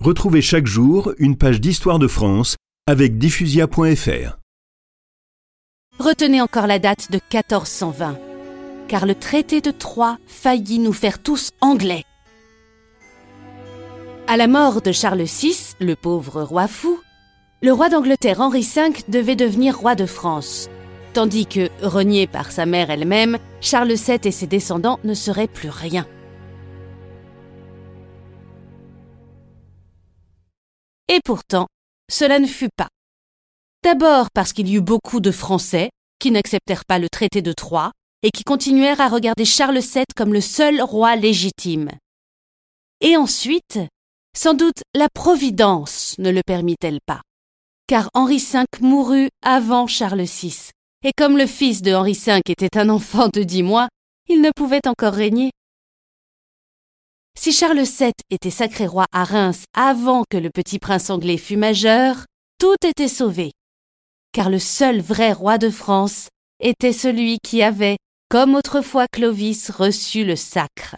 Retrouvez chaque jour une page d'histoire de France avec diffusia.fr. Retenez encore la date de 1420, car le traité de Troyes faillit nous faire tous anglais. À la mort de Charles VI, le pauvre roi fou, le roi d'Angleterre Henri V devait devenir roi de France, tandis que, renié par sa mère elle-même, Charles VII et ses descendants ne seraient plus rien. Et pourtant, cela ne fut pas. D'abord parce qu'il y eut beaucoup de Français qui n'acceptèrent pas le traité de Troyes et qui continuèrent à regarder Charles VII comme le seul roi légitime. Et ensuite, sans doute la Providence ne le permit-elle pas, car Henri V mourut avant Charles VI, et comme le fils de Henri V était un enfant de dix mois, il ne pouvait encore régner. Si Charles VII était sacré roi à Reims avant que le petit prince anglais fût majeur, tout était sauvé. Car le seul vrai roi de France était celui qui avait, comme autrefois Clovis, reçu le sacre.